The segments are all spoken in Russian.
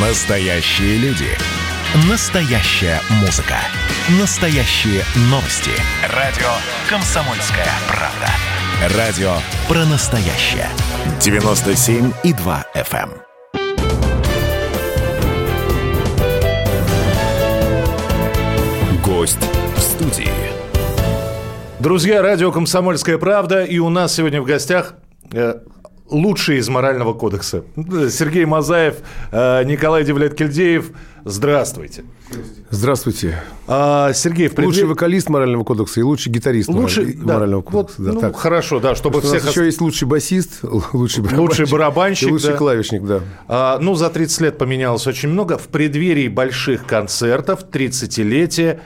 Настоящие люди. Настоящая музыка. Настоящие новости. Радио «Комсомольская правда». Радио про настоящее. 97,2 FM. эм. Гость в студии. Друзья, радио «Комсомольская правда», и у нас сегодня в гостях э, лучшие из морального кодекса. Сергей Мазаев, э, Николай Девлет-Кельдеев. Здравствуйте. Здравствуйте. А, Сергей, в предве- Лучший вокалист морального кодекса и лучший гитарист Лучший, мораль- да, морального вот, кодекса. Да, ну, так. хорошо, да, чтобы Потому что у всех... нас еще есть лучший басист, лучший барабанщик, Лучший барабанщик, и лучший да. клавишник, да. А, ну, за 30 лет поменялось очень много. В преддверии больших концертов, 30-летия.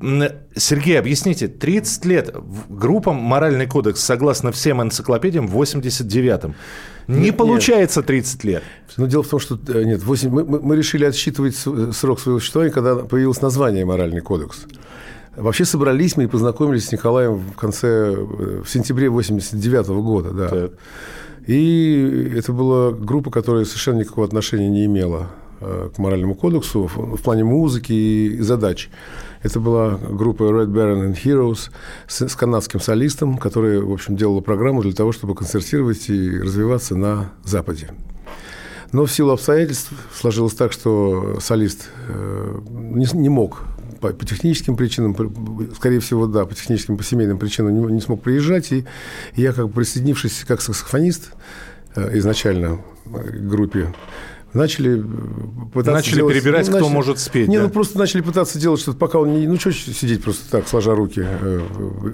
М, Сергей, объясните, 30 лет группам «Моральный кодекс», согласно всем энциклопедиям, в 89-м. Не Нет, получается 30 лет. Но дело в том, что э, нет, 8, мы, мы- решили отсчитывать с- срок своего существования, когда появилось название «Моральный кодекс». Вообще собрались мы и познакомились с Николаем в конце, э, в сентябре 89 года, да. Так. И это была группа, которая совершенно никакого отношения не имела э, к моральному кодексу в плане музыки и задач. Это была группа Red Baron and Heroes с, с канадским солистом, которая, в общем, делала программу для того, чтобы концертировать и развиваться на Западе. Но в силу обстоятельств сложилось так, что солист э, не, не мог по, по техническим причинам, скорее всего, да, по техническим, по семейным причинам не, не смог приезжать. И я, как бы присоединившись как саксофонист э, изначально э, к группе, начали э, пытаться Начали делать- перебирать, кто может спеть, Не, да? ну просто начали пытаться делать что-то, пока он не... Ну, что сидеть просто так, сложа руки. Э,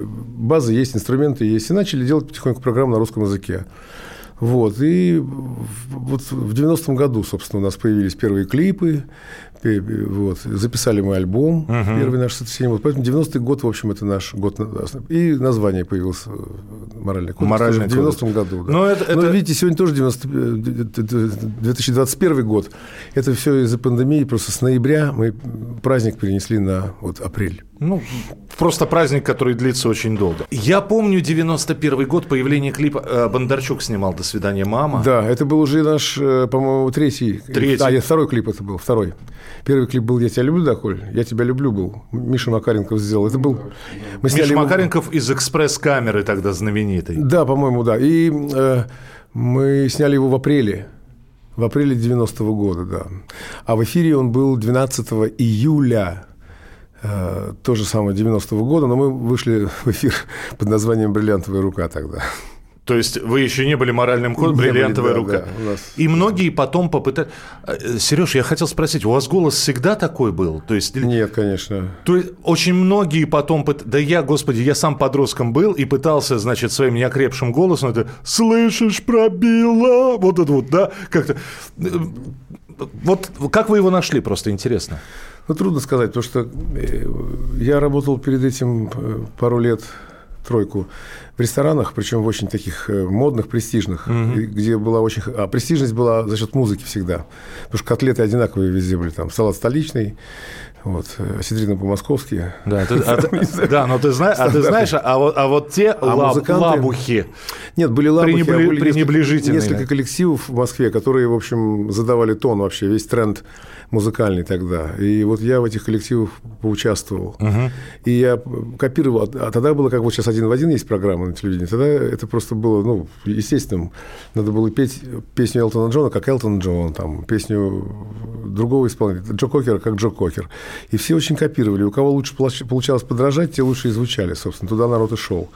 Базы есть, инструменты есть. И начали делать потихоньку программу на русском языке. Вот, и вот в 90-м году, собственно, у нас появились первые клипы, вот, записали мы альбом, первый наш сотрясение. Вот, поэтому 90-й год, в общем, это наш год. на- И название появилось э, «Моральный кодекс» «Моральный в 90-м кодекс». году. да. Но это- Но это- видите, сегодня тоже 90, э, 2021 год. Это все из-за пандемии, просто с ноября мы праздник перенесли на вот, апрель. Ну, просто праздник, который длится очень долго. Я помню 91 год, появление клипа. э, Бондарчук снимал «До свидания, мама». Да, это был уже наш, э, по-моему, третий. Третий. А, нет, второй клип это был, второй. Первый клип был «Я тебя люблю, да, Коль?» «Я тебя люблю» был. Миша Макаренков сделал. Это был... Мы Миша его- Макаренков из «Экспресс-камеры» тогда знаменитой. Да, по-моему, да. И э, мы сняли его в апреле. В апреле 90-го года, да. А в эфире он был 12 июля э, то же самое 90-го года, но мы вышли в эфир под названием «Бриллиантовая рука» тогда. То есть вы еще не были моральным кодом, были, бриллиантовая да, рука. да, нас- И многие потом попытались... Сереж, я хотел спросить, у вас голос всегда такой был? То есть, Нет, конечно. то есть очень многие потом... пыт- Да я, господи, я сам подростком был и пытался, значит, своим неокрепшим голосом это «Слышишь, пробила!» Вот это вот, да? Как-то... Э, Вот как вы его нашли, просто интересно. Ну, трудно сказать, потому что э, я работал перед этим э, пару лет, тройку, в ресторанах, причем в очень таких э, модных, престижных, и где была очень... А престижность была за счет музыки всегда. Потому что котлеты одинаковые везде были. Там салат столичный, вот, осетрина по-московски. Да, ты- а ты- да, но ты знаешь, а ты знаешь, а вот, а вот те лаб- музыканты- лабухи, Нет, были лабухи, а Пренебре- были несколько- пренебрежительные. Несколько коллективов в Москве, которые, в общем, задавали тон вообще, весь тренд музыкальный тогда. И вот я в этих коллективах поучаствовал. И я копировал. А тогда было, как вот сейчас один в один есть программа на телевидении. Тогда это просто было, ну, естественным. Надо было петь песню Элтона Джона, как Элтон Джон, там, песню другого исполнителя, Джо Кокера, как Джо Кокер. И все очень копировали. У кого лучше получ- получалось подражать, те лучше и звучали, собственно. Туда народ и шел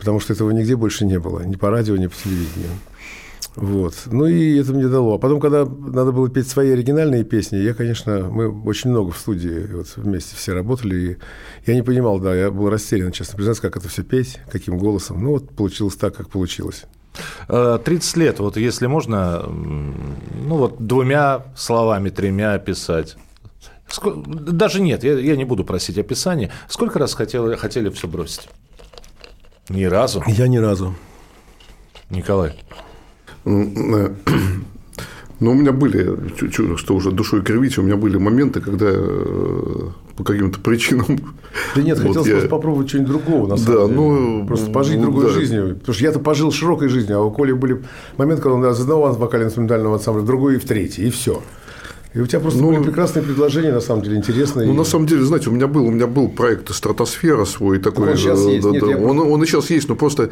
потому что этого нигде больше не было, ни по радио, ни по телевидению. Вот. Ну и это мне дало. А потом, когда надо было петь свои оригинальные песни, я, конечно, мы очень много в студии вот вместе все работали, и я не понимал, да, я был растерян, честно признаться, как это все петь, каким голосом. Ну вот получилось так, как получилось. Э, 30 лет, вот если можно, ну вот двумя словами, тремя описать. Даже нет, я, я не буду просить описания. Сколько раз хотели, хотели все бросить? Ни разу. Я ни разу. Николай. М, Ну, у меня были, что уже душой кривить, у меня были моменты, когда э, по каким-то причинам... Да нет, вот хотелось я- просто попробовать что-нибудь другого, на Да, самом деле. ну, Просто пожить ну, другой да. жизнью. Потому что я-то пожил широкой жизнью, а у Коли были моменты, когда он из одного вокально-инструментального ансамбля в другой и в третий, и все. И у тебя просто Ну, были прекрасные предложения, на самом деле, интересные. Ну, на самом деле, знаете, у меня был, у меня был проект «Стратосфера» свой такой. он щас э, есть. Нет, я он, он и сейчас есть, но просто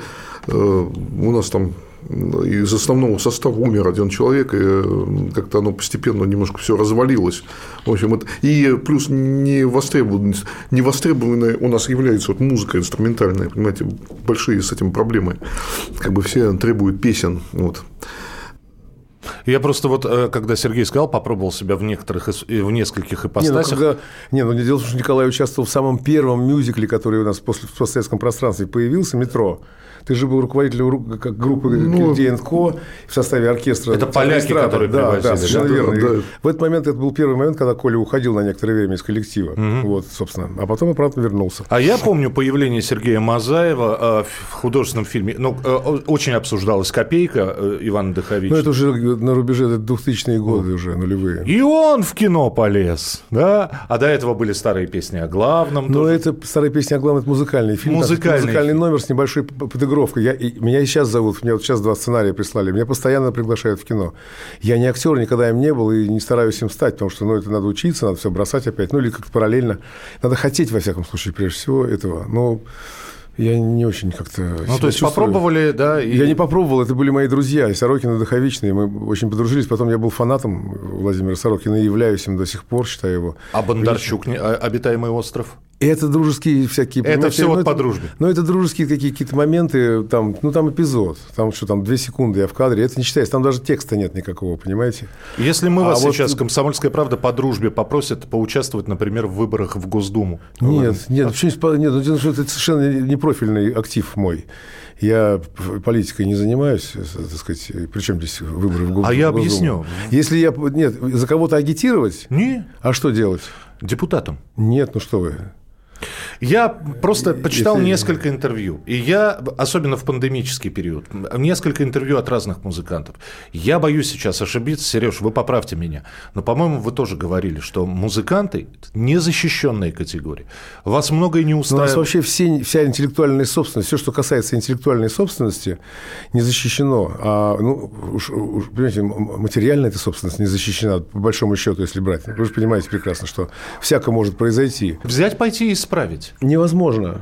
э, у нас там из основного состава умер один человек, и э, как-то оно постепенно немножко все развалилось. В общем, это... И плюс не востребованность, не востребованная у нас является вот музыка инструментальная, понимаете, большие с этим проблемы. Как бы все требуют песен. Вот. Я просто вот, э, когда Сергей сказал, попробовал себя в некоторых, и в нескольких Не, ну, ипостасях. когда... не, ну дело в том, что Николай участвовал в самом первом мюзикле, который у нас после, в постсоветском пространстве появился, «Метро». Ты же был руководителем группы Ну, ДНК в составе оркестра. Это поляки, которые да, привозили, да, совершенно да? верно. Да. В этот момент это был первый момент, когда Коля уходил на некоторое время из коллектива. Вот, собственно. А потом обратно вернулся. А я помню появление Сергея Мазаева э, в художественном фильме. Ну, э, очень обсуждалась копейка э, Ивана Дыховича. Ну, это уже на рубеже 2000-е годы уже, нулевые. И он в кино полез, да? А до этого были старые песни о главном. Но тоже. это старая песня, а главное, это музыкальный фильм. Музыкальный музыкальный фильм. номер с небольшой подыгровкой. Я, и меня и сейчас зовут, мне вот сейчас два сценария прислали. Меня постоянно приглашают в кино. Я не актер, никогда им не был и не стараюсь им стать, потому что ну, это надо учиться, надо все бросать опять. Ну, или как-то параллельно. Надо хотеть, во всяком случае, прежде всего этого. Но я не очень как-то Ну, то есть чувствую. попробовали, да? и- Я не попробовал, это были мои друзья, и Сорокин, и Духовичный, мы очень подружились. Потом я был фанатом Владимира Сорокина и являюсь им до сих пор, считаю его. А Бондарчук, не- а- обитаемый остров? И это дружеские всякие... Это всё вот ну, по дружбе. Ну, это дружеские такие какие-то моменты, там, ну, там эпизод, там что, там, две секунды я в кадре, это не считается, там даже текста нет никакого, понимаете? Если мы А вас вот- сейчас, «Комсомольская правда», по дружбе попросят поучаствовать, например, в выборах в Госдуму. Нет, нет, почему нет, ну, это совершенно не профильный актив мой. Я политикой не занимаюсь, э, так сказать, причем здесь выборы в А я в Госдуму. объясню. Если я... Нет, за кого-то агитировать, Не, а что делать? депутатом. Нет, ну что вы. Я просто почитал Если- несколько интервью, и я, особенно в пандемический период, несколько интервью от разных музыкантов. Я боюсь сейчас ошибиться, Сереж, вы поправьте меня, но, по-моему, вы тоже говорили, что музыканты – незащищенная категория. Вас многое не Ну, У нас устраивает. вообще все, вся интеллектуальная собственность, все, что касается интеллектуальной собственности, не защищено. А, ну, уж, уж, понимаете, материальная эта собственность не защищена, по большому счету, если брать. Вы же понимаете прекрасно, что всякое может произойти. Взять, пойти и исправить. Невозможно.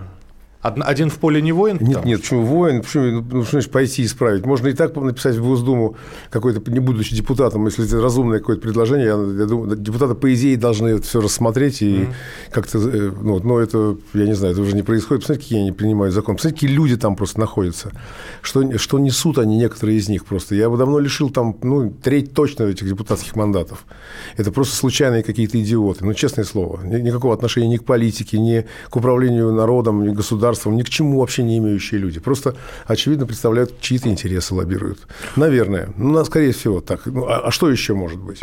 Один в поле не воин? Нет, нет, почему воин, почему ну, что значит пойти исправить? Можно и так написать в Госдуму, какой-то, не будучи депутатом, если это разумное какое-то предложение, я, я думаю, депутаты, по идее, должны это все рассмотреть и как-то, э, ну, но это, я не знаю, это уже не происходит. Посмотрите, какие они принимают закон. Посмотрите, какие люди там просто находятся. Что, что несут они, некоторые из них просто. Я бы давно лишил там, ну, треть точно этих депутатских мандатов. Это просто случайные какие-то идиоты. Ну, честное слово. Ни- Никакого отношения ни к политике, ни к управлению народом, ни к государством, ни к чему вообще не имеющие люди. Просто, очевидно, представляют чьи-то интересы, лоббируют. Наверное. Ну, скорее всего, так. Ну, а, а что еще может быть?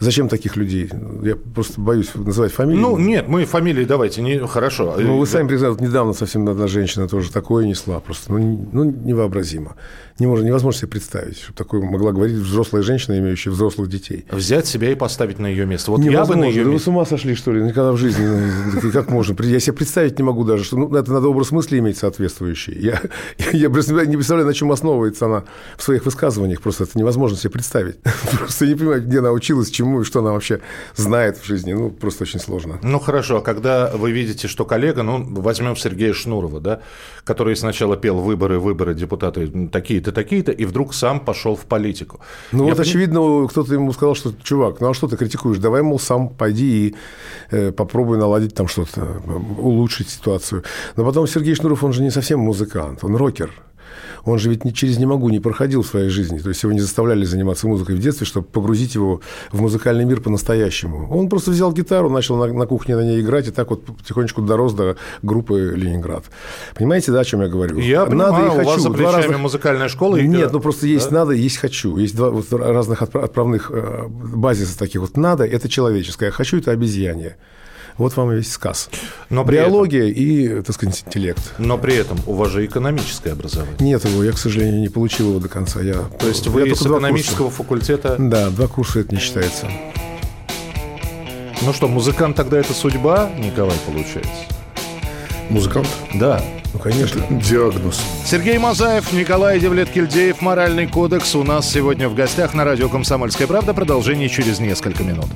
Зачем таких людей? Я просто боюсь называть фамилии. Ну, нет, мы фамилии давайте, не, хорошо. Ну, вы сами признали, вот недавно совсем одна женщина тоже такое несла. Просто ну, ну, невообразимо. Не может, невозможно себе представить, что такое могла говорить взрослая женщина, имеющая взрослых детей. Взять себя и поставить на ее место. Вот я бы Невозможно. на ее Да вы месте... с ума сошли, что ли? Никогда в жизни. Ну, Как можно? Я себе представить не могу даже, что ну, это надо образ мысли иметь соответствующий. Я, я просто не представляю, на чем основывается она в своих высказываниях. Просто это невозможно себе представить. Просто я не понимаю, где она училась, чему и что она вообще знает в жизни. Ну, просто очень сложно. Ну хорошо, а когда вы видите, что коллега, ну возьмем Сергея Шнурова, да, который сначала пел выборы, выборы, депутаты такие-то, такие-то, и вдруг сам пошел в политику. Ну, Я вот, пони- очевидно, кто-то ему сказал, что, чувак, ну, а что ты критикуешь? Давай, мол, сам пойди и э, попробуй наладить там что-то, улучшить ситуацию. Но потом Сергей Шнуров, он же не совсем музыкант, он рокер. Он же ведь через «не могу» не проходил в своей жизни. То есть его не заставляли заниматься музыкой в детстве, чтобы погрузить его в музыкальный мир по-настоящему. Он просто взял гитару, начал на, на кухне на ней играть, и так вот потихонечку дорос до группы «Ленинград». Понимаете, да, о чем я говорю? Я понимаю, и у вас хочу. за Два плечами разных- музыкальная школа. и- нет, ну просто есть надо, есть хочу. Есть два вот разных отпра- отправных э, базиса таких. Вот надо – это человеческое, а хочу – это обезьянье. Вот вам и весь сказ. Но при этом- Биология и, так сказать, интеллект. Но при этом у вас же экономическое образование. Нет его, я, к сожалению, не получил его до конца. Я, То есть я вы только с экономического факультета... Да, два курса это не считается. Ну что, музыкант тогда это судьба, Николай, получается? Музыкант? Да. Ну, конечно. Диагноз. Сергей Мазаев, Николай Девлет-Кильдеев, «Моральный кодекс» у нас сегодня в гостях на радио «Комсомольская правда». Продолжение через несколько минут.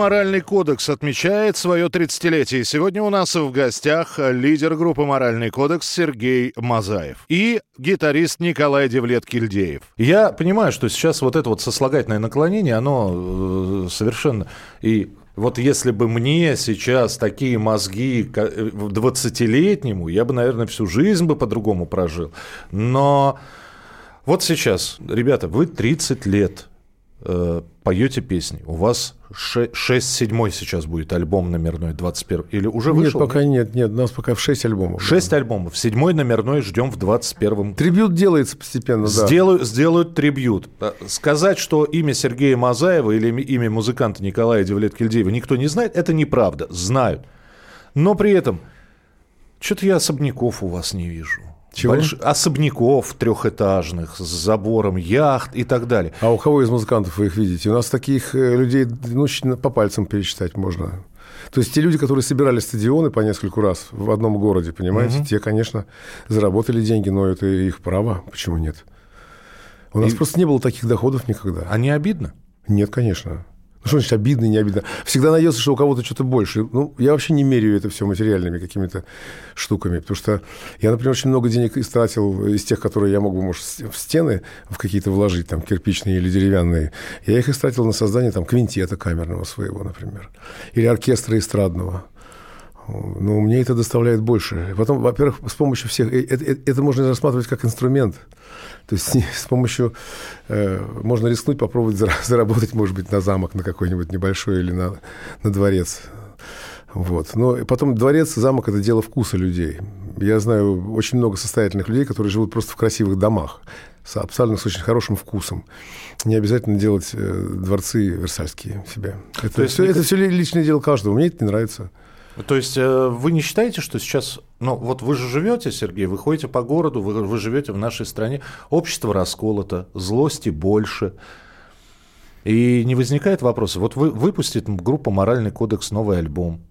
«Моральный кодекс» отмечает свое 30-летие. Сегодня у нас в гостях лидер группы «Моральный кодекс» Сергей Мазаев и гитарист Николай Девлет-Кильдеев. Я понимаю, что сейчас вот это вот сослагательное наклонение, оно э, совершенно... И вот если бы мне сейчас такие мозги ка- э, 20-летнему, я бы, наверное, всю жизнь бы по-другому прожил. Но вот сейчас, ребята, вы 30 лет э, поете песни. У вас 6-7 сейчас будет альбом номерной, 21 Или уже Нет, вышел? пока нет, нет, у нас пока в 6 альбомов. 6 альбомов. Седьмой номерной ждем в 21 Трибют делается постепенно, да. Сделаю, сделают трибют. Э, Сказать, что имя Сергея Мазаева или имя музыканта Николая Девлет-Кильдеева никто не знает, это неправда. Знают. Но при этом, что-то я особняков у вас не вижу. Чего? Больш- Особняков трехэтажных, с забором, яхт и так далее. А у кого из музыкантов вы их видите? У нас таких э, людей ну, по пальцам пересчитать можно. То есть те люди, которые собирали стадионы по нескольку раз в одном городе, понимаете, те, конечно, заработали деньги, но это их право. Почему нет? У нас просто не было таких доходов никогда. А не обидно? Нет, конечно. Ну, что значит обидно, не обидно? Всегда найдется, что у кого-то что-то больше. Ну, я вообще не меряю это все материальными какими-то штуками, потому что я, например, очень много денег истратил из тех, которые я мог бы, может, в стены в какие-то вложить, там, кирпичные или деревянные. Я их истратил на создание, там, квинтета камерного своего, например, или оркестра эстрадного. Но мне это доставляет больше. Потом, во-первых, с помощью всех... э, Это, это- это можно рассматривать как инструмент. То есть с помощью... э, можно рискнуть, попробовать зара- заработать, может быть, на замок, на какой-нибудь небольшой или на, на дворец. Вот. Но и потом дворец, замок – это дело вкуса людей. Я знаю очень много состоятельных людей, которые живут просто в красивых домах, с абсолютно с очень хорошим вкусом. Не обязательно делать э, дворцы версальские себе. Это, есть все, это все личное дело каждого. Мне это не нравится. То есть э, вы не считаете, что сейчас, ну вот вы же живете, Сергей, вы ходите по городу, вы, вы живете в нашей стране, общество расколото, злости больше. И не возникает вопроса, вот вы, выпустит группа «Моральный кодекс» новый альбом,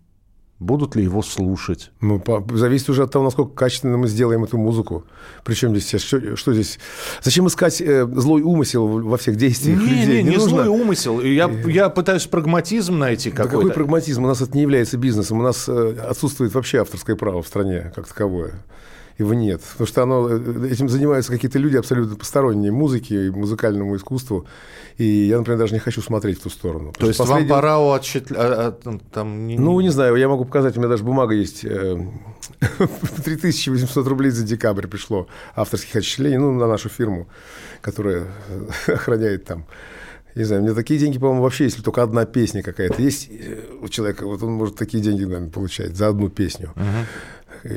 будут ли его слушать? Ну, по- зависит уже от того, насколько качественно мы сделаем эту музыку. Причем здесь, что, что здесь? Зачем искать э, злой умысел во всех действиях Не, людей? не, не нужно. злой умысел. Я, я пытаюсь прагматизм найти Да какой-то. какой прагматизм? У нас это не является бизнесом. У нас э, отсутствует вообще авторское право в стране как таковое. Его нет. Потому что оно, э, этим занимаются какие-то люди абсолютно посторонние музыке и музыкальному искусству. И я, например, даже не хочу смотреть в ту сторону. То есть вам пора отчет... а, а, там, Ну, не знаю, я могу показать, у меня даже бумага есть. э, 3800 рублей за декабрь пришло авторских отчислений, ну, на нашу фирму, которая э, охраняет там. Не знаю, у меня такие деньги, по-моему, вообще, если только одна песня какая-то есть э, у человека, вот он может такие деньги, наверное, получать за одну песню. э,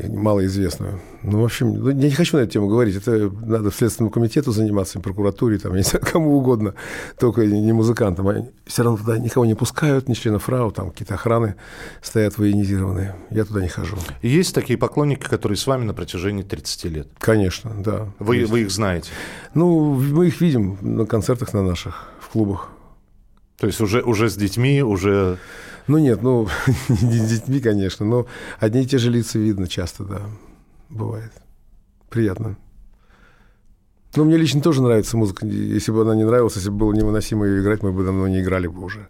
малоизвестную. Ну, в общем, ну, я не хочу на эту тему говорить. Это надо в Следственному комитету заниматься, прокуратуре, там, я не знаю, кому угодно, только не музыкантам. Они все равно туда никого не пускают, ни членов ФРАУ, там какие-то охраны стоят военизированные. Я туда не хожу. Есть такие поклонники, которые с вами на протяжении 30 лет. Конечно, да. Вы, Есть. вы их знаете. Ну, мы их видим на концертах на наших, в клубах. То есть уже, уже с детьми, уже... Ну нет, ну не с детьми, конечно, но одни и те же лица видно часто, да, бывает. Приятно. Ну, мне лично тоже нравится музыка. Если бы она не нравилась, если бы было невыносимо ее играть, мы бы давно не играли бы уже.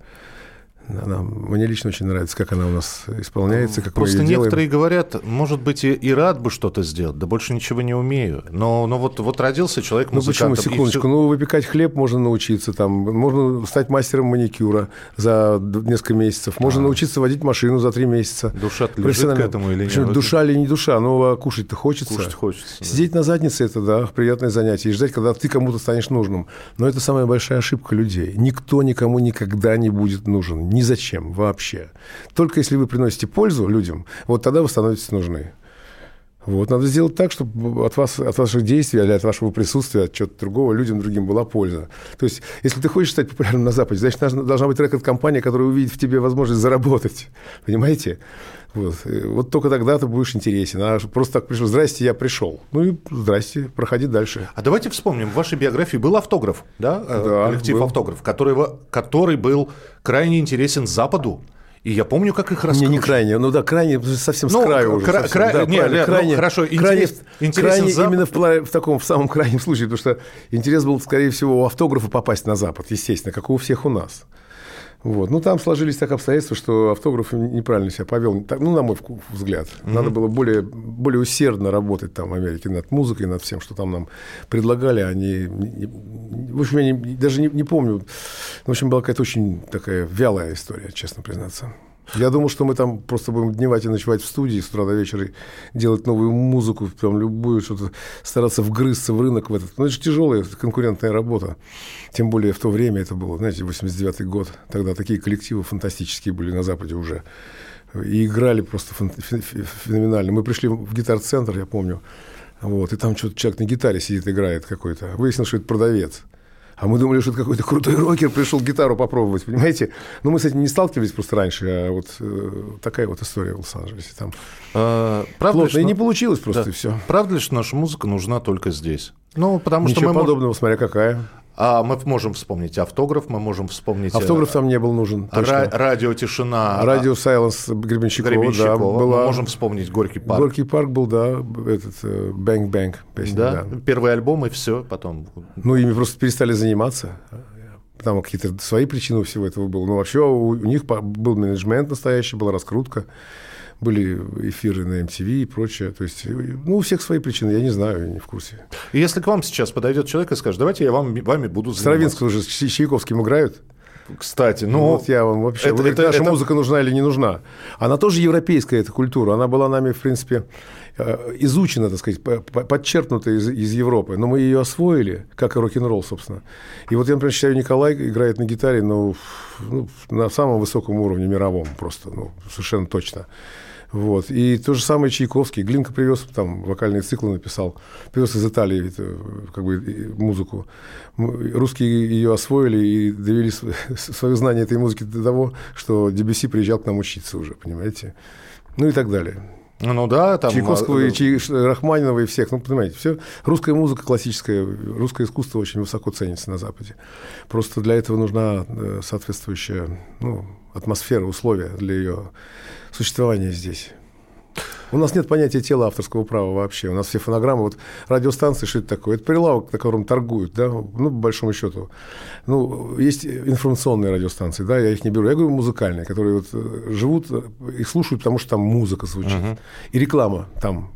Она- мне лично очень нравится, как она у нас исполняется, как Просто мы ее делаем. некоторые говорят, может быть, и, и рад бы что-то сделать, да больше ничего не умею. Но, но вот, вот родился человек Ну почему, секундочку, всё- ну выпекать хлеб можно научиться, там, можно стать мастером маникюра за несколько месяцев, можно А. научиться водить машину за три месяца. Душа лежит к этому или Причем нет? Душа или не душа, но кушать-то хочется. Кушать хочется. да. Сидеть на заднице – это, да, приятное занятие. И ждать, когда ты кому-то станешь нужным. Но это самая большая ошибка людей. Никто никому никогда не будет нужен. Ни зачем вообще. Только если вы приносите пользу людям, вот тогда вы становитесь нужны. Вот, надо сделать так, чтобы от, вас, от ваших действий, или от вашего присутствия, от чего-то другого, людям другим была польза. То есть, если ты хочешь стать популярным на Западе, значит, должна, быть рекорд-компания, которая увидит в тебе возможность заработать. Понимаете? Вот, вот только тогда ты будешь интересен. А просто так пришел, здрасте, я пришел. Ну и здрасте, проходи дальше. А давайте вспомним, в вашей биографии был автограф, да? Э, Да, Коллектив был. автограф, который, который был крайне интересен Западу. И я помню, как их Не, раскручивали. не крайне, ну да, крайне, совсем Ну, с краю уже. кра- совсем. кра- Да, не, правильно, не, ну, крайне, хорошо, интерес- крайне, интересен крайне Запад. именно в, в таком, в самом крайнем случае, потому что интерес был, скорее всего, у автографа попасть на Запад, естественно, как и у всех у нас. Вот. Ну, там сложились так обстоятельства, что автограф неправильно себя повел. Ну, на мой взгляд. Надо было более, более усердно работать там в Америке над музыкой, над всем, что там нам предлагали. Они, в общем, я не- даже не, не помню. В общем, была какая-то очень такая вялая история, честно признаться. Я думал, что мы там просто будем дневать и ночевать в студии с утра до вечера, делать новую музыку, там любую, что-то стараться вгрызться в рынок в этот. Ну, это же тяжелая конкурентная работа. Тем более в то время это было, знаете, 89-й год. Тогда такие коллективы фантастические были на Западе уже. И играли просто феноменально. Мы пришли в гитар-центр, я помню, вот, и там что-то человек на гитаре сидит, играет какой-то. Выяснилось, что это продавец. А мы думали, что это какой-то крутой рокер пришел гитару попробовать, понимаете? Но мы с этим не сталкивались просто раньше, а вот э, такая вот история в Лос-Анджелесе. Там Э, правда, ли, плотно, и что- не получилось просто, Да. и все. Правда ли, что наша музыка нужна только здесь? Ну, потому что Ничего мы можем- подобного, смотря какая. А мы можем вспомнить автограф, мы можем вспомнить... э, Автограф там не был нужен. ра- радио «Тишина», Радио Сайленс Гребенщикова, Гребенщикова. да, Мы была. можем вспомнить «Горький парк». Горький парк был, да, этот Бэнк Бэнк песня, Да? да. Первый альбом, и все, потом... Ну, ими просто перестали заниматься. Там какие-то свои причины у всего этого было. Но вообще у, них был менеджмент настоящий, была раскрутка, были эфиры на MTV и прочее. То есть, ну, у всех свои причины, я не знаю, я не в курсе. И если к вам сейчас подойдет человек и скажет, давайте я вам, вами буду заниматься. Стравинского же с Чай- Чайковским играют. Кстати, Ну, ну... вот я вам вообще... это- говорите, это- наша это- музыка нужна или не нужна? Она тоже европейская, эта культура. Она была нами, в принципе, э, изучена, так сказать, по- по- подчеркнута из, из Европы. Но мы ее освоили, как и рок-н-ролл, собственно. И вот я, например, считаю, Николай играет на гитаре ну, ну, на самом высоком уровне, мировом просто, ну, совершенно точно. Вот. И то же самое Чайковский. Глинка привез там вокальные циклы написал. Привез из Италии это, как бы, музыку. Русские ее освоили и довели св- свое знание этой музыки до того, что Дебюси приезжал к нам учиться уже, понимаете? Ну и так далее. Ну да, там... Чайковского а, и Чай- Рахманинова и всех. Ну, понимаете, все. Русская музыка классическая, русское искусство очень высоко ценится на Западе. Просто для этого нужна э, соответствующая ну, атмосфера, условия для ее существования здесь. У нас нет понятия тела авторского права вообще. У нас все фонограммы, вот радиостанции, что это такое? Это прилавок, на котором торгуют, да, ну, по большому счету. Ну, есть информационные радиостанции, да, я их не беру. Я говорю музыкальные, которые вот э, живут э, и слушают, потому что там музыка звучит. И реклама там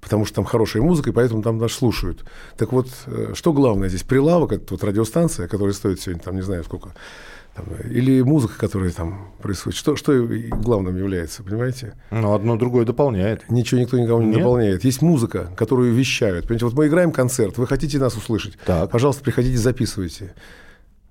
потому что там хорошая музыка, и поэтому там даже слушают. Так вот, э, что главное здесь? Прилавок, это вот радиостанция, которая стоит сегодня, там, не знаю сколько, там, или музыка, которая там происходит. Что, что главным является, понимаете? Ну, одно другое дополняет. Ничего никто никому не Нет? дополняет. Есть музыка, которую вещают. Понимаете, вот мы играем концерт, вы хотите нас услышать. Так. Пожалуйста, приходите, записывайте.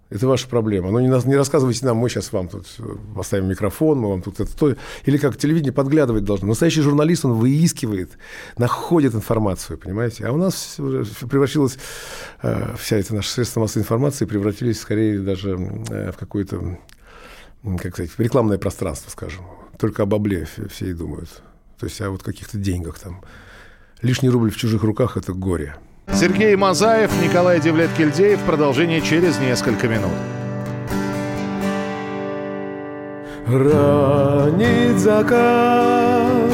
Это ваша проблема. Но не, нас- не рассказывайте нам, мы сейчас вам тут поставим микрофон, мы вам тут это то. Или как телевидение подглядывать должно. Настоящий журналист, он выискивает, находит информацию, понимаете? А у нас превратилась э, вся эта наша средства массовой информации превратились скорее даже э, в какое-то, как сказать, рекламное пространство, скажем. Только об обле все, и думают. То есть о вот каких-то деньгах там. Лишний рубль в чужих руках – это горе. Сергей Мазаев, Николай Девлет-Кельдеев. Продолжение через несколько минут. Ранит закат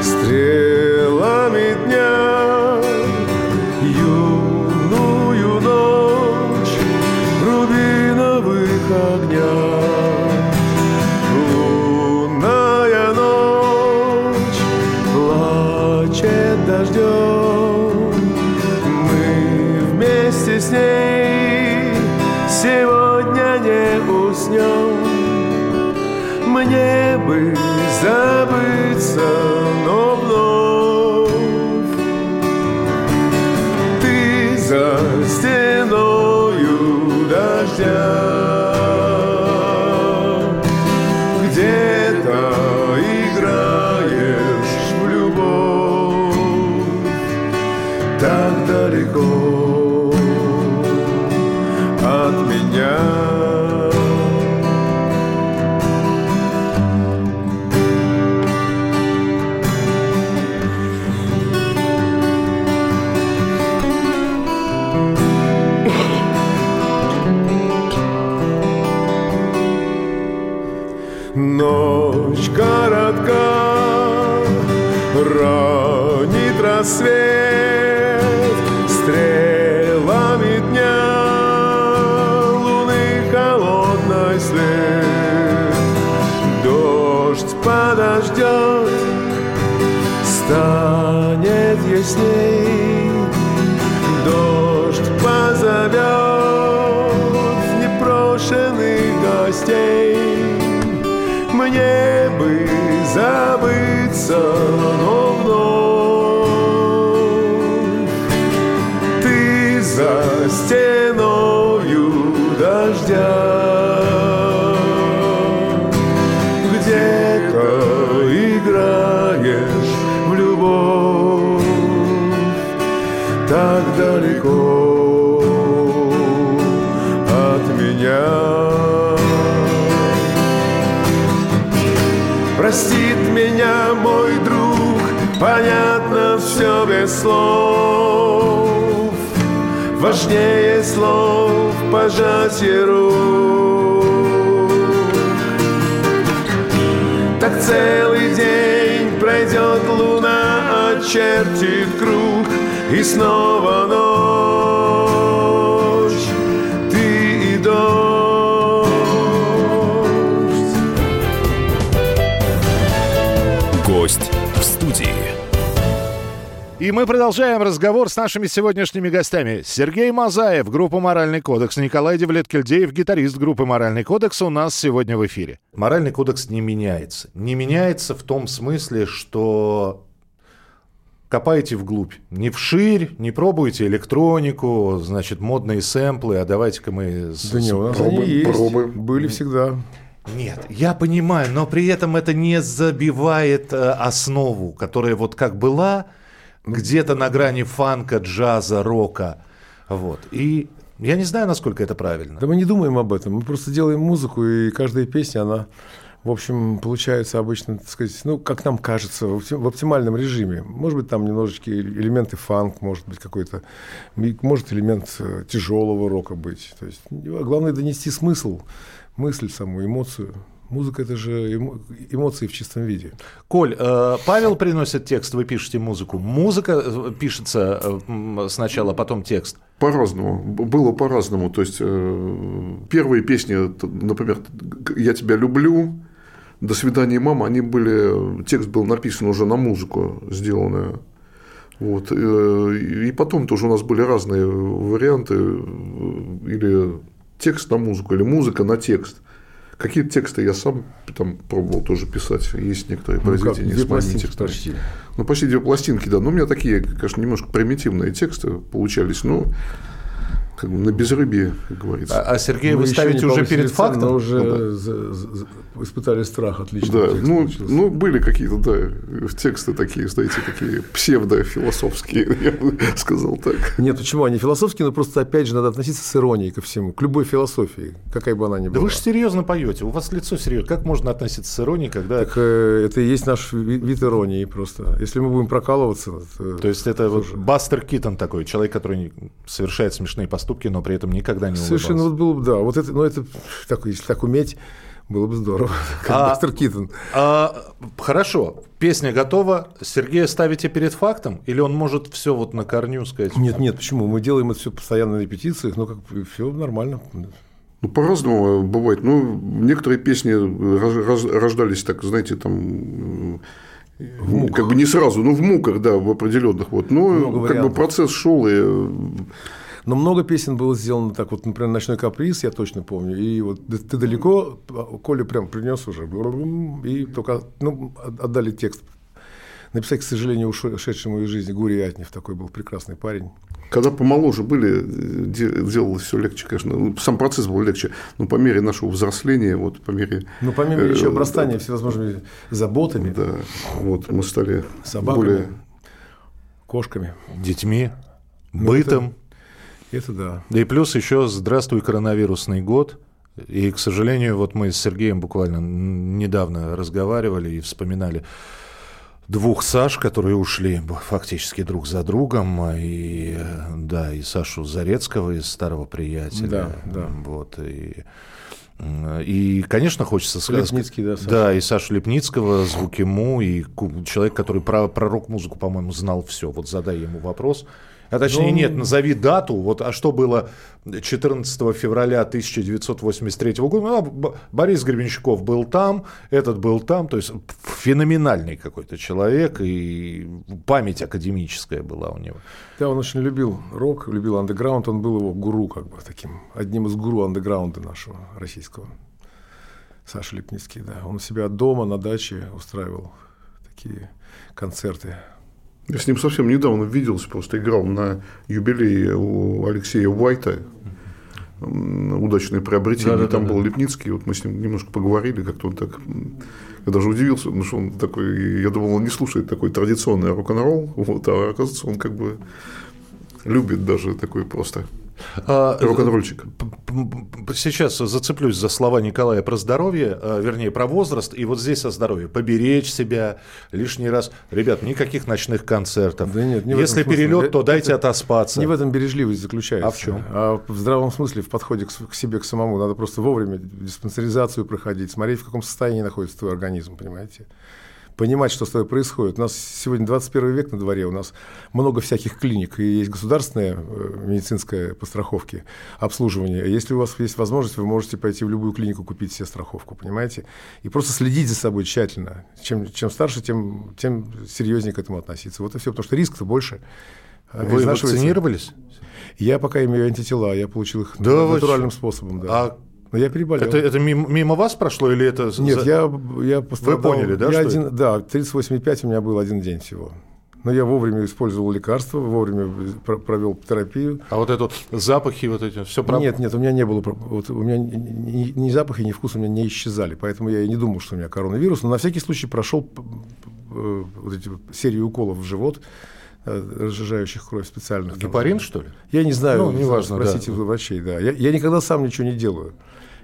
стрелами дня Jesus. Меня Простит меня мой друг, понятно все без слов. Важнее слов пожатие рук. Так целый день пройдет луна, очертит круг, и снова ночь, И мы продолжаем разговор с нашими сегодняшними гостями. Сергей Мазаев, группа «Моральный кодекс», Николай Девлет-Кельдеев, гитарист группы «Моральный кодекс» у нас сегодня в эфире. Моральный кодекс не меняется. Не меняется в том смысле, что копаете вглубь. Не вширь, не пробуйте электронику, значит, модные сэмплы, а давайте-ка мы... с- Да не, у нас Пробуем, они есть, пробуем. были всегда. Нет, я понимаю, но при этом это не забивает э, основу, которая вот как была где-то на грани фанка, джаза, рока. Вот. И я не знаю, насколько это правильно. Да мы не думаем об этом, мы просто делаем музыку, и каждая песня, она, в общем, получается обычно, так сказать, ну, как нам кажется, в опти- в оптимальном режиме. Может быть, там немножечко элементы фанк, может быть, какой-то, может элемент э, тяжелого рока быть. То есть, а главное донести смысл, мысль саму, эмоцию. Музыка – это же эмо- эмоции в чистом виде. Коль, э, Павел приносит текст, вы пишете музыку. Музыка э, пишется э, сначала, потом текст. По-разному. Было по-разному. То есть э, первые песни, например, «Я тебя люблю», «До свидания, мама», они были, текст был написан уже на музыку сделанную. Вот. И потом тоже у нас были разные варианты. Или текст на музыку, или музыка на текст. Какие-то тексты я сам там пробовал тоже писать. Есть некоторые Ну, как, произведения две с моими пластинки текстами. почти. Ну, почти две пластинки, да. Но у меня такие, конечно, немножко примитивные тексты получались. Ну, как бы на безрыбье, как говорится. А, а Сергей, вы еще ставите уже перед фактом? Но уже Ну да. за- за- за- испытали страх, отлично. Да, ну, получился. ну, были какие-то, да, тексты такие, знаете, такие псевдофилософские, я бы сказал так. Нет, почему? Они философские, но просто, опять же, надо относиться с иронией ко всему, к любой философии, какая бы она ни Да была. вы же серьезно поете, у вас лицо серьезно. Как можно относиться с иронией, когда... Так, э, это и есть наш ви- вид иронии просто. Если мы будем прокалываться... то- То есть это вот Бастер Китон такой, человек, который совершает смешные поступки, но при этом никогда не Совершенно улыбался. вот было бы, да. Вот это, ну, это так, если так уметь, было бы здорово. Как А- Бастер Китон. А, хорошо, песня готова. Сергея ставите перед фактом? Или он может все вот на корню сказать? Нет, нет, почему? Мы делаем это все постоянно на репетициях, но как все нормально. Ну, по-разному бывает. Ну, некоторые песни рож- рож- рождались так, знаете, там э, как бы не сразу, ну в муках, да, в определенных вот. Но Много как бы вариантов. процесс шел и Но много песен было сделано так. Вот, например, «Ночной каприз», я точно помню. И вот «Ты далеко», Коля прям принес уже. И только ну, от- отдали текст. Написать, к сожалению, ушедшему из жизни Гурий Атнев. Такой был прекрасный парень. когда помоложе были, э, де- делалось все легче, конечно. Ну, Сам процесс был легче, но по мере нашего взросления, вот по мере, Ну, помимо Э, еще обрастания всевозможными заботами, да, вот мы стали собаками, более кошками. Детьми, Ну, бытом. Это да. Да и плюс еще «Здравствуй, коронавирусный год». И, к сожалению, вот мы с Сергеем буквально недавно разговаривали и вспоминали двух Саш, которые ушли фактически друг за другом. И, да, и Сашу Зарецкого из «Старого приятеля». Да, да. Вот, и, и, конечно, хочется сказать... Лепницкий, да, Саша. Да, и Сашу Лепницкого, звуки Му, и человек, который про, про рок-музыку, по-моему, знал все. Вот задай ему вопрос. А точнее, Ну, нет, назови дату. Вот, а что было 14 февраля 1983 года? Ну, а, Борис Гребенщиков был там, этот был там. То есть феноменальный какой-то человек, и память академическая была у него. Да, он очень любил рок, любил андеграунд, он был его гуру, как бы таким, одним из гуру андеграунда нашего российского. Саша Лепницкий, да. Он у себя дома на даче устраивал такие концерты. Я с ним совсем недавно виделся, просто играл на юбилее у Алексея Уайта. Удачное приобретение. Да-да-да-да. Там был Лепницкий, вот мы с ним немножко поговорили, как-то он так. Я даже удивился, потому что он такой, я думал, он не слушает такой традиционный рок-н-ролл, вот, а оказывается, он как бы любит даже такой просто рок-н-ролльчик. П- п- Сейчас зацеплюсь за слова Николая про здоровье, э, вернее, про возраст, и вот здесь о здоровье. Поберечь себя лишний раз. Ребят, никаких ночных концертов. Да нет, не Если перелет, то Это- дайте отоспаться. Не в этом бережливость заключается. А в чём? А в здравом смысле, в подходе к, к себе, к самому. Надо просто вовремя диспансеризацию проходить, смотреть, в каком состоянии находится твой организм, понимаете? Понимать, что с тобой происходит. У нас сегодня 21 век на дворе, у нас много всяких клиник, и есть государственная э, медицинская по страховке, обслуживание. Если у вас есть возможность, вы можете пойти в любую клинику купить себе страховку, понимаете? И просто следить за собой тщательно. Чем, чем старше, тем, тем серьезнее к этому относиться. Вот и все, потому что риск-то больше. Вы вакцинировались? Я пока имею антитела, я получил их Да вы натуральным чё? способом, да. А Но я переболел. это, это мимо, мимо вас прошло или это... за- Нет, я, я пострадал. поняли, да, Я один, да, 38,5 у меня был один день всего. Но я вовремя использовал лекарства, вовремя про- провел терапию. А вот это вот запахи, вот эти, все Нет, нет, у меня не было, вот у меня ни, ни- запахи, ни вкус у меня не исчезали, поэтому я и не думал, что у меня коронавирус. Но на всякий случай прошел п- вот эти серию уколов в живот, э, разжижающих кровь специальных. там. Гепарин, что ли? Я не знаю, Ну, неважно, спросите да. врачей, да. Я, я никогда сам ничего не делаю.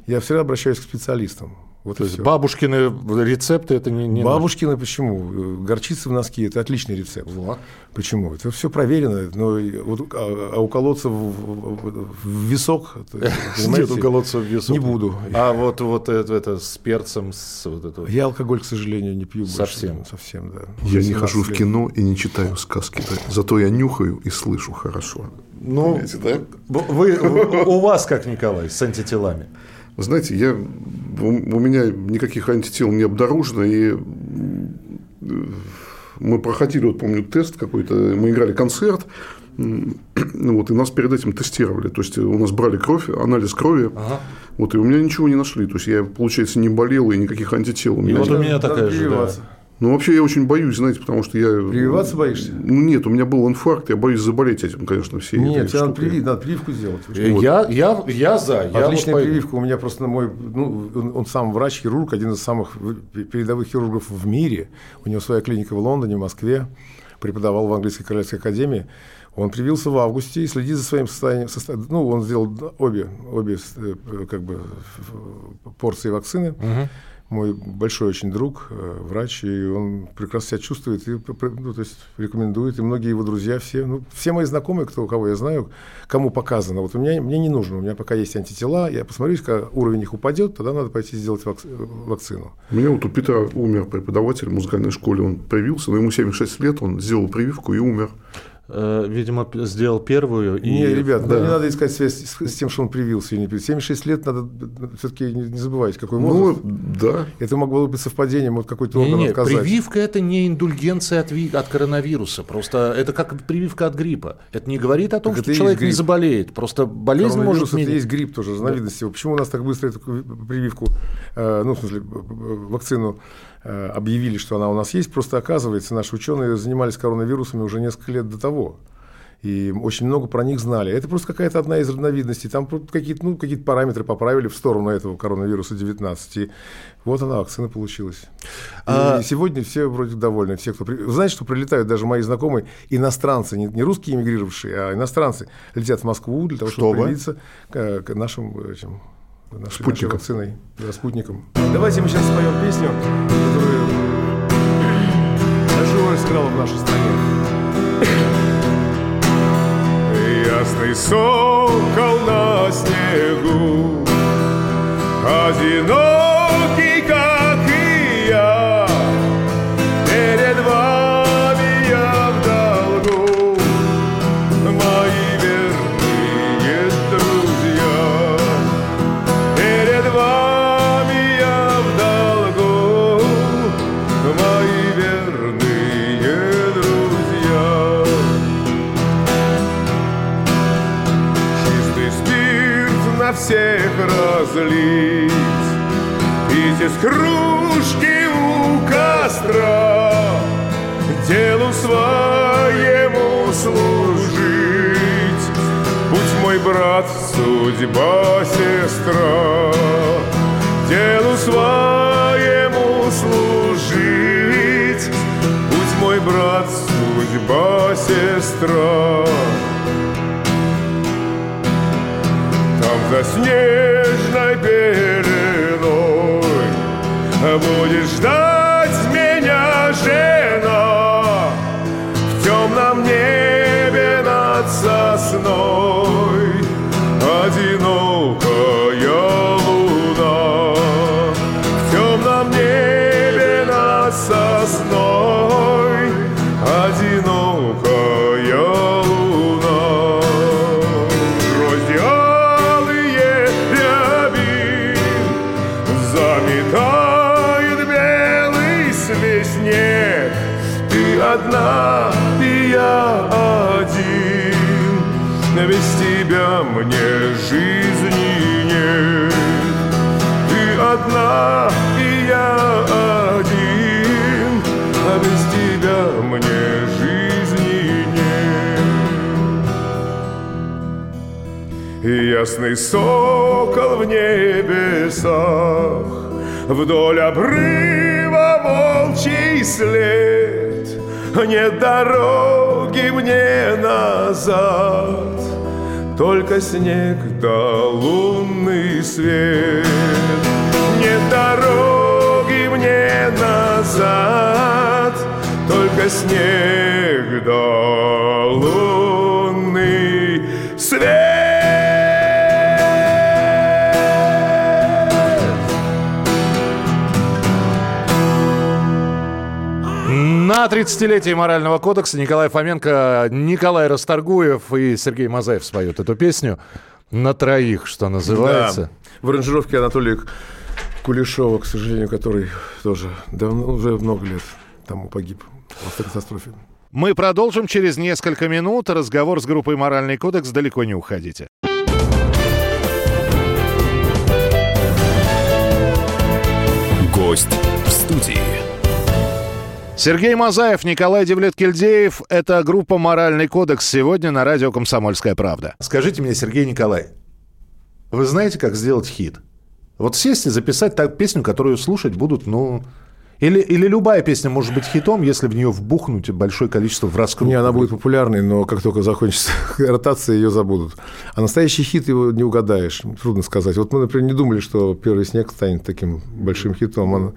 Я всегда обращаюсь к специалистам. Вот То есть всё. бабушкины рецепты это не... не Бабушкины почему? Горчица в носке – это отличный рецепт. Вот. Почему? Это все проверено. Но вот, а, а уколоться в, в- в висок, Нет понимаете, уколоться в весу. не буду. А вот, вот это, это с перцем, с вот это вот. Я алкоголь, к сожалению, не пью больше. Совсем? Совсем, да. Я не 17 хожу в лет. кино и не читаю сказки, да. зато я нюхаю и слышу хорошо. Ну, Понимаете, да? вы, вы- у вас как, Николай, с антителами? Знаете, я, у, у меня никаких антител не обнаружено, и э, мы проходили, вот помню, тест какой-то, мы играли концерт, ну вот, и нас перед этим тестировали, то есть у нас брали кровь, анализ крови, вот, и у меня ничего не нашли, то есть я, получается, не болел, и никаких антител у И меня вот нет. у меня такая же, да. Ну, вообще, я очень боюсь, знаете, потому что я... Прививаться боишься? Ну, нет, у меня был инфаркт, я боюсь заболеть этим, конечно, все Нет, тебе надо, привить, надо прививку сделать. Э, Я, я, я за. Я Отличная вот пойду. прививка. У меня просто мой, ну, он, он сам врач-хирург, один из самых передовых хирургов в мире. У него своя клиника в Лондоне, в Москве. Преподавал в английской королевской академии. Он привился в августе и следит за своим состоянием. состо- Ну, он сделал обе, обе э, как бы, порции вакцины. Мой большой очень друг, э, врач, и он прекрасно себя чувствует, и, ну, то есть рекомендует, и многие его друзья, все, ну, все мои знакомые, кто, кого я знаю, кому показано, вот у меня, мне не нужно, у меня пока есть антитела, я посмотрю, когда уровень их упадет, тогда надо пойти сделать вакци- вакцину. У меня вот у Петра умер преподаватель в музыкальной школе, он привился, но ему 76 лет, он сделал прививку и умер. Э, Видимо, сделал первую. И... Не, ребят, ну, да. не надо искать связь с, с тем, что он привился или не привился. 76 лет надо все-таки не, не забывайте, какой возраст. Ну, да. Это могло быть совпадением, вот какой-то орган Не-не, отказать. прививка это не индульгенция от, ви- от коронавируса. Просто это как прививка от гриппа. Это не говорит о том, Так что человек не заболеет. Просто болезнь может Коронавирус это есть грипп тоже, разновидность его. Почему у нас так быстро эту прививку, э, ну, в смысле, б- вакцину э, объявили, что она у нас есть? Просто оказывается, наши ученые занимались коронавирусами уже несколько лет до того. И очень много про них знали. Это просто какая-то одна из разновидностей. Там какие-то ну, какие параметры поправили в сторону этого коронавируса 19. И вот она, вакцина получилась. И А- сегодня все вроде довольны. Все, кто... Вы знаете, что прилетают даже мои знакомые иностранцы, не, не русские эмигрировавшие, а иностранцы, летят в Москву для того, чтобы Чтобы? привиться к, к нашим этим, нашей, нашей Спутникам. вакциной, да, спутникам. Давайте мы сейчас споем песню, которую Жора сыграла в нашей стране. Ясный сокол на снегу, одинокий, разлить, Пить из кружки у костра, Делу своему служить. Будь мой брат, судьба, сестра, Делу своему служить. Будь мой брат, судьба, сестра. Там за снежной пеленой Будет ждать ясный сокол в небесах Вдоль обрыва волчий след Нет дороги мне назад Только снег да лунный свет. Нет дороги мне назад Только снег да лунный свет 30-летие морального кодекса Николай Фоменко, Николай Расторгуев и Сергей Мазаев споют эту песню на троих, что называется. Да. В аранжировке Анатолия Кулешова, к сожалению, который тоже давно, уже много лет тому погиб в автокатастрофе. Мы продолжим через несколько минут. Разговор с группой «Моральный кодекс». Далеко не уходите. Гость в студии. Сергей Мазаев, Николай Девлет-Кельдеев. Это группа «Моральный кодекс» сегодня на радио «Комсомольская правда». Скажите мне, Сергей Николай, вы знаете, как сделать хит? Вот сесть и записать так песню, которую слушать будут, ну... Или, или любая песня может быть хитом, если в нее вбухнуть большое количество в раскрутку. Не, она будет популярной, но как только закончится ротация, ее забудут. А настоящий хит его не угадаешь, трудно сказать. Вот мы, например, не думали, что «Первый снег» станет таким большим хитом. Она,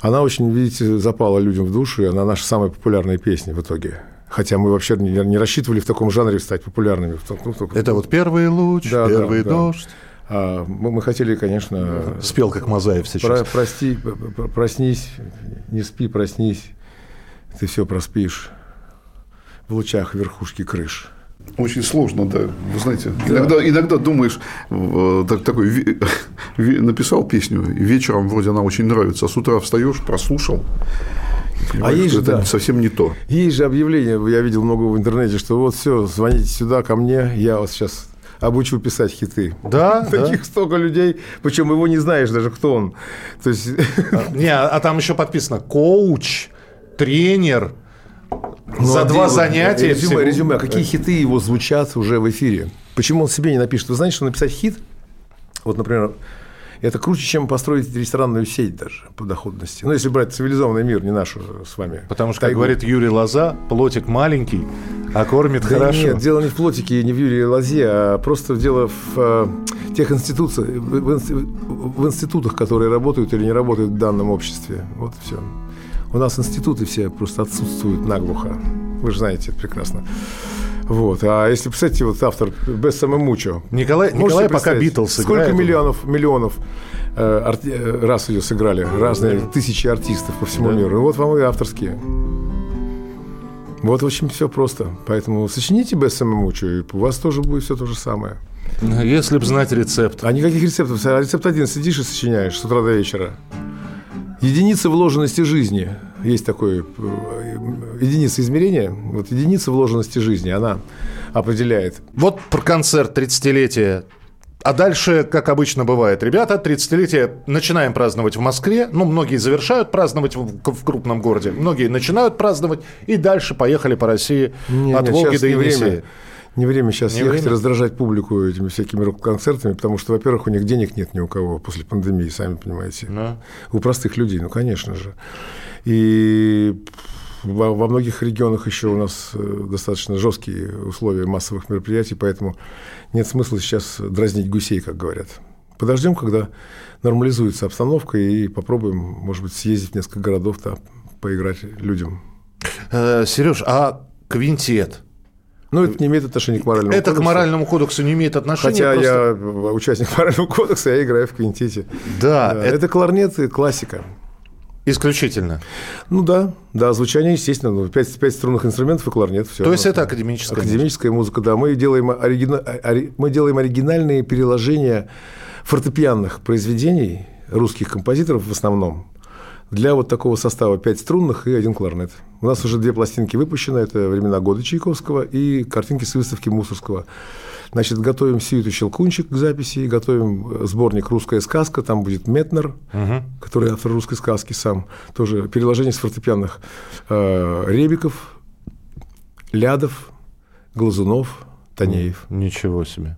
она очень, видите, запала людям в душу, и она наша самая популярная песня в итоге. Хотя мы вообще не, не рассчитывали в таком жанре стать популярными. Ну, только- Это вот первый луч, Да, да, первый да. дождь. А мы, мы хотели, конечно, Спел как Мазаев сейчас. Про- прости, п- п- проснись, не спи, проснись, ты все проспишь в лучах верхушки крыш. Очень сложно, да. Вы знаете, иногда, иногда думаешь, э, так- такой написал песню, и вечером вроде она очень нравится, а с утра встаешь, прослушал. понимаешь, есть же, это да. совсем не то. Есть же объявление, я видел много в интернете, что вот все, звоните сюда ко мне, я вас сейчас обучу писать хиты. Да, да. Таких столько людей, причем его не знаешь даже, кто он. То есть, Не, а а там еще подписано коуч, тренер. ну, За а два занятия Резюме, всего- резюме. А какие хиты его звучат уже в эфире? Почему он себе не напишет? Вы знаете, что написать хит, вот, например, это круче, чем построить ресторанную сеть даже по доходности. Ну, если брать цивилизованный мир, не нашу с вами. Потому что, как Тайгу. говорит Юрий Лоза, плотик маленький, а кормит Да хорошо. Нет, дело не в плотике и не в Юрии Лозе, а просто дело в э, тех институциях, в, в институтах, которые работают или не работают в данном обществе. Вот все. У нас институты все просто отсутствуют наглухо. Вы же знаете это прекрасно. Вот. А если, представьте, вот автор «Без самомучо». Николай, Николай пока Битлз Сколько играет? миллионов, миллионов э, арти- э, раз ее сыграли, разные тысячи артистов по всему миру. И вот вам и авторские. Вот, в общем, все просто. Поэтому сочините без самомучу, и у вас тоже будет все то же самое. Если бы знать рецепт. А никаких рецептов. А рецепт один сидишь и сочиняешь с утра до вечера. Единица вложенности жизни. Есть такой э, единица измерения. Вот единица вложенности жизни, она определяет. Вот про концерт 30-летия. А дальше, как обычно бывает, ребята, 30-летие начинаем праздновать в Москве. Ну, многие завершают праздновать в, в крупном городе. Многие начинают праздновать. И дальше поехали по России Не, от нет, Волги до не Енисея. время. Не время сейчас Не ехать время? и раздражать публику этими всякими рок-концертами, потому что, во-первых, у них денег нет ни у кого после пандемии, сами понимаете. Да. У простых людей, ну, конечно же. И во, во многих регионах еще у нас э, достаточно жесткие условия массовых мероприятий, поэтому нет смысла сейчас дразнить гусей, как говорят. Подождем, когда нормализуется обстановка, и попробуем, может быть, съездить в несколько городов, да, поиграть людям. Э, Сереж, а квинтет? Но это не имеет отношения к моральному Это к кодексу. моральному кодексу не имеет отношения. Хотя просто- я участник морального кодекса, я играю в квинтете. Да, Да, это это кларнет и классика. исключительно. Ну да, да, звучание, естественно, ну, пять, пять струнных инструментов и кларнет. Все То есть это академическая музыка. академическая музыка, да. Мы делаем, оригина- ори- мы делаем оригинальные переложения фортепианных произведений русских композиторов в основном для вот такого состава пять струнных и один кларнет. У нас уже две пластинки выпущены, это «Времена года» Чайковского и картинки с выставки Мусорского. Значит, готовим Сиюту Щелкунчик к записи, готовим сборник «Русская сказка», там будет Метнер, который автор русской сказки сам, тоже переложение с фортепианных э, Ребиков, Лядов, Глазунов, Танеев. Ничего себе.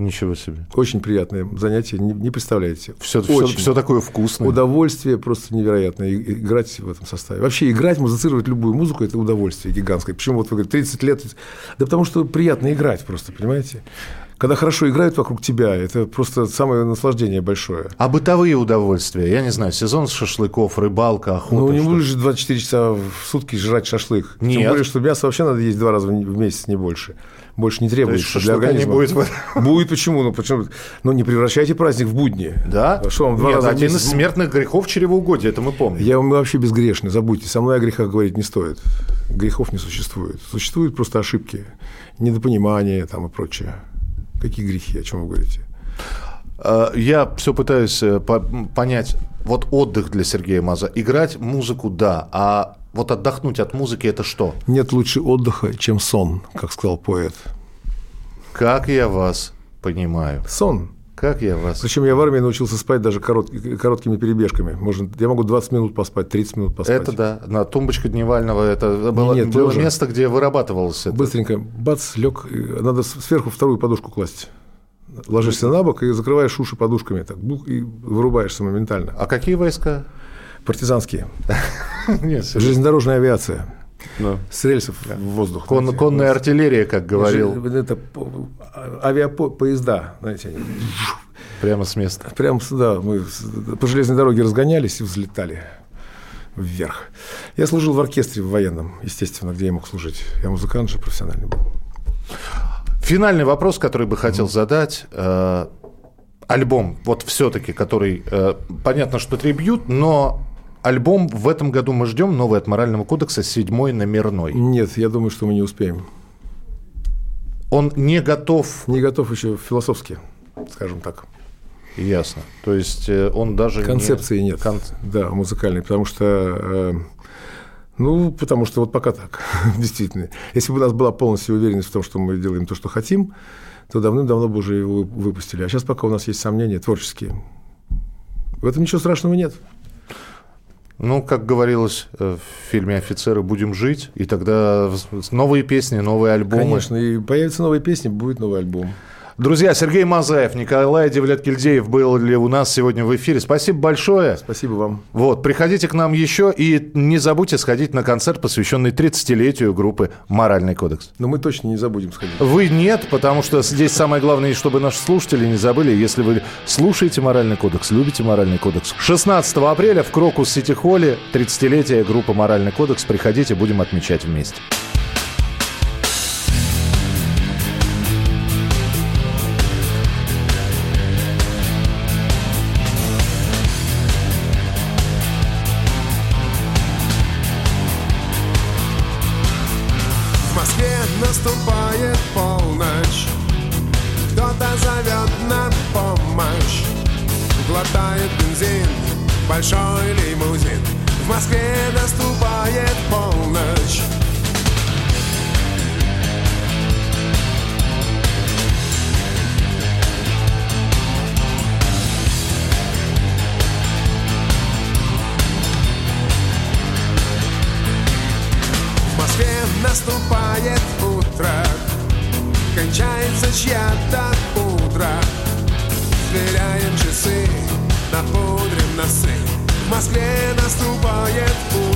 Ничего себе. Очень приятное занятие, не, не представляете. Все, все, Очень. такое вкусное. Удовольствие просто невероятное играть в этом составе. Вообще играть, музицировать любую музыку – это удовольствие гигантское. Почему вот вы говорите, 30 лет? Да потому что приятно играть просто, понимаете? Когда хорошо играют вокруг тебя, это просто самое наслаждение большое. А бытовые удовольствия? Я не знаю, сезон шашлыков, рыбалка, охота. Ну, не будешь же 24 часа в сутки жрать шашлык. Тем Нет. более, что мясо вообще надо есть два раза в месяц, не больше. Больше не требуется есть для не организма. будет? Будет почему? Ну, почему? Ну, не превращайте праздник в будни. Да? Что вам два Нет, раза один месяц? из смертных грехов чревоугодия, это мы помним. Я мы вообще безгрешны, забудьте. Со мной о грехах говорить не стоит. Грехов не существует. Существуют просто ошибки, недопонимание там и прочее. Какие грехи, о чем вы говорите? Э, Я все пытаюсь э, понять, вот отдых для Сергея Маза. Играть музыку, да, а вот отдохнуть от музыки это что? Нет лучше отдыха, чем сон, как сказал поэт. Как я вас понимаю. Сон. Как я вас... Причем я в армии научился спать даже корот- короткими перебежками. Можно, я могу 20 минут поспать, 30 минут поспать. Это да, на тумбочка Дневального, это было, Нет, было тоже. место, где вырабатывалось это. Быстренько, бац, лег. Надо сверху вторую подушку класть. Ложишься на бок и закрываешь уши подушками, так, бух, и вырубаешься моментально. А какие войска? Партизанские. Нет, Железнодорожная авиация. Ну. С рельсов в воздух. Кон- знаете. конная артиллерия, как говорил, Это по- авиапоезда, знаете, прямо с места. Прям сюда мы по железной дороге разгонялись и взлетали вверх. Я служил в оркестре в военном, естественно, где я мог служить. Я музыкант же профессиональный был. Финальный вопрос, который бы хотел задать. Э, Альбом, вот все-таки, который, э, понятно, что трибьют, но альбом в этом году мы ждем, новый от Морального кодекса, седьмой номерной. Нет, я думаю, что мы не успеем. Он не готов, Не готов еще философски, скажем так. ясно. То есть э, он даже не- Концепции нет. Кон- Да, музыкальной, потому что... э, ну, потому что вот пока так, действительно. Если бы у нас была полностью уверенность в том, что мы делаем то, что хотим, то давным-давно бы уже его вы- выпустили. А сейчас пока у нас есть сомнения творческие. В этом ничего страшного нет. Ну, как говорилось э, в фильме «Офицеры», будем жить, и тогда новые песни, новые альбомы. Конечно, и появятся новые песни, будет новый альбом. Друзья, Сергей Мазаев, Николай Девлет-Кельдеев были у нас сегодня в эфире. Спасибо большое. Спасибо вам. Вот, приходите к нам еще и не забудьте сходить на концерт, посвященный 30-летию группы «Моральный кодекс». Но мы точно не забудем сходить. Вы нет, потому что здесь самое главное, чтобы наши слушатели не забыли, если вы слушаете «Моральный кодекс», любите «Моральный кодекс». 16 апреля в Крокус Сити Холле 30-летие группы «Моральный кодекс». Приходите, будем отмечать вместе. Кончается чья-то пудра Сверяем часы, напудрим носы. В Москве наступает утро